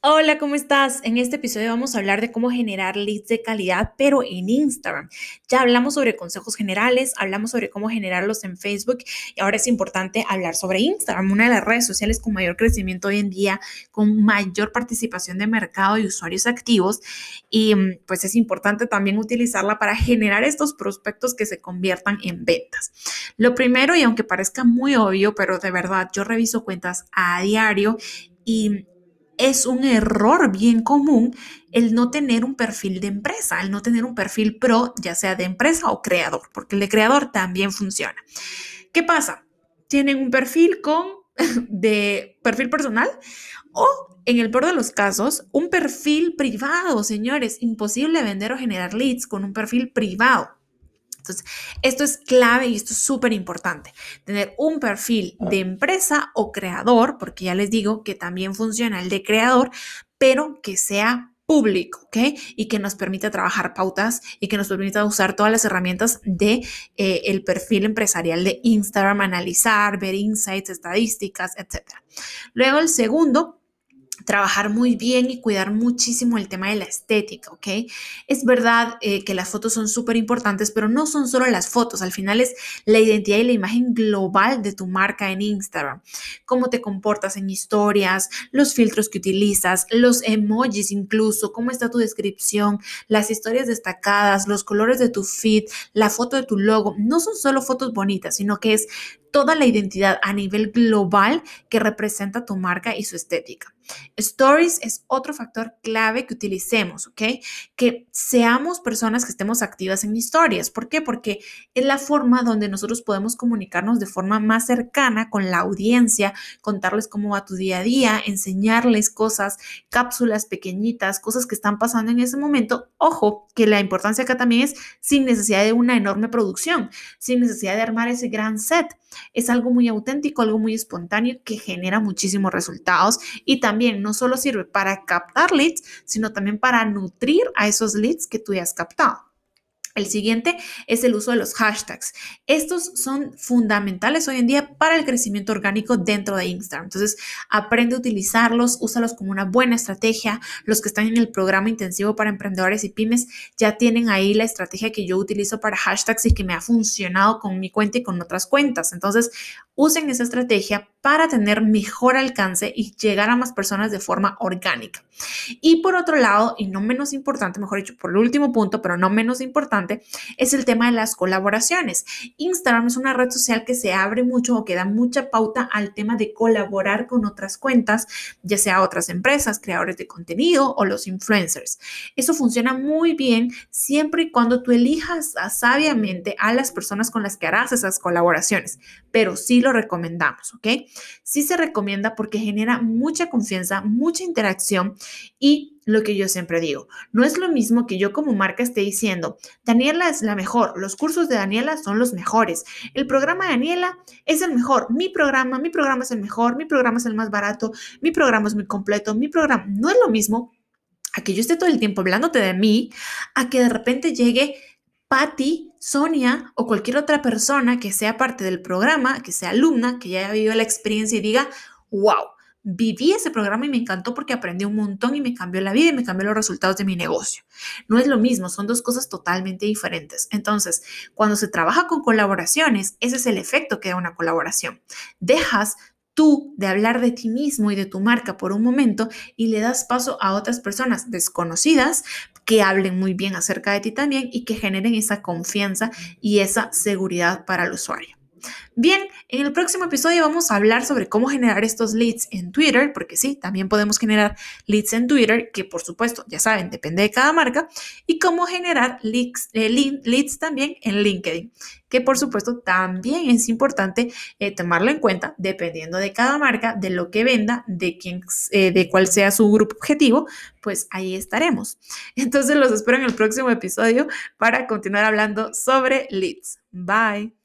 Hola, ¿cómo estás? En este episodio vamos a hablar de cómo generar leads de calidad, pero en Instagram. Ya hablamos sobre consejos generales, hablamos sobre cómo generarlos en Facebook y ahora es importante hablar sobre Instagram, una de las redes sociales con mayor crecimiento hoy en día, con mayor participación de mercado y usuarios activos. Y mm, pues es importante también utilizarla para generar estos prospectos que se conviertan en ventas. Lo primero, y aunque parezca muy obvio, pero de verdad yo reviso cuentas a diario y es un error bien común el no tener un perfil de empresa, el no tener un perfil pro, ya sea de empresa o creador, porque el de creador también funciona. ¿Qué pasa? Tienen un perfil con de perfil personal o en el peor de los casos, un perfil privado, señores, imposible vender o generar leads con un perfil privado. Entonces, esto es clave y esto es súper importante. Tener un perfil de empresa o creador, porque ya les digo que también funciona el de creador, pero que sea público, ¿ok? Y que nos permita trabajar pautas y que nos permita usar todas las herramientas de eh, el perfil empresarial de Instagram, analizar, ver insights, estadísticas, etc. Luego el segundo trabajar muy bien y cuidar muchísimo el tema de la estética, ¿ok? Es verdad eh, que las fotos son súper importantes, pero no son solo las fotos, al final es la identidad y la imagen global de tu marca en Instagram, cómo te comportas en historias, los filtros que utilizas, los emojis incluso, cómo está tu descripción, las historias destacadas, los colores de tu feed, la foto de tu logo, no son solo fotos bonitas, sino que es toda la identidad a nivel global que representa tu marca y su estética. Stories es otro factor clave que utilicemos, ¿ok? Que seamos personas que estemos activas en historias. ¿Por qué? Porque es la forma donde nosotros podemos comunicarnos de forma más cercana con la audiencia, contarles cómo va tu día a día, enseñarles cosas, cápsulas pequeñitas, cosas que están pasando en ese momento. Ojo, que la importancia acá también es sin necesidad de una enorme producción, sin necesidad de armar ese gran set. Es algo muy auténtico, algo muy espontáneo que genera muchísimos resultados y también no solo sirve para captar leads, sino también para nutrir a esos leads que tú ya has captado. El siguiente es el uso de los hashtags. Estos son fundamentales hoy en día para el crecimiento orgánico dentro de Instagram. Entonces, aprende a utilizarlos, úsalos como una buena estrategia. Los que están en el programa intensivo para emprendedores y pymes ya tienen ahí la estrategia que yo utilizo para hashtags y que me ha funcionado con mi cuenta y con otras cuentas. Entonces, usen esa estrategia para tener mejor alcance y llegar a más personas de forma orgánica. Y por otro lado, y no menos importante, mejor dicho, por el último punto, pero no menos importante, es el tema de las colaboraciones. Instagram es una red social que se abre mucho o que da mucha pauta al tema de colaborar con otras cuentas, ya sea otras empresas, creadores de contenido o los influencers. Eso funciona muy bien siempre y cuando tú elijas sabiamente a las personas con las que harás esas colaboraciones, pero sí lo recomendamos, ¿ok? Sí se recomienda porque genera mucha confianza, mucha interacción y lo que yo siempre digo, no es lo mismo que yo como marca esté diciendo, Daniela es la mejor, los cursos de Daniela son los mejores, el programa de Daniela es el mejor, mi programa, mi programa es el mejor, mi programa es el más barato, mi programa es muy completo, mi programa no es lo mismo a que yo esté todo el tiempo hablándote de mí, a que de repente llegue Patty, Sonia o cualquier otra persona que sea parte del programa, que sea alumna, que ya haya vivido la experiencia y diga, wow, viví ese programa y me encantó porque aprendí un montón y me cambió la vida y me cambió los resultados de mi negocio. No es lo mismo, son dos cosas totalmente diferentes. Entonces, cuando se trabaja con colaboraciones, ese es el efecto que da una colaboración. Dejas tú de hablar de ti mismo y de tu marca por un momento y le das paso a otras personas desconocidas que hablen muy bien acerca de ti también y que generen esa confianza y esa seguridad para el usuario. Bien, en el próximo episodio vamos a hablar sobre cómo generar estos leads en Twitter, porque sí, también podemos generar leads en Twitter, que por supuesto, ya saben, depende de cada marca, y cómo generar leads, eh, leads también en LinkedIn, que por supuesto también es importante eh, tomarlo en cuenta dependiendo de cada marca, de lo que venda, de, quién, eh, de cuál sea su grupo objetivo, pues ahí estaremos. Entonces los espero en el próximo episodio para continuar hablando sobre leads. Bye.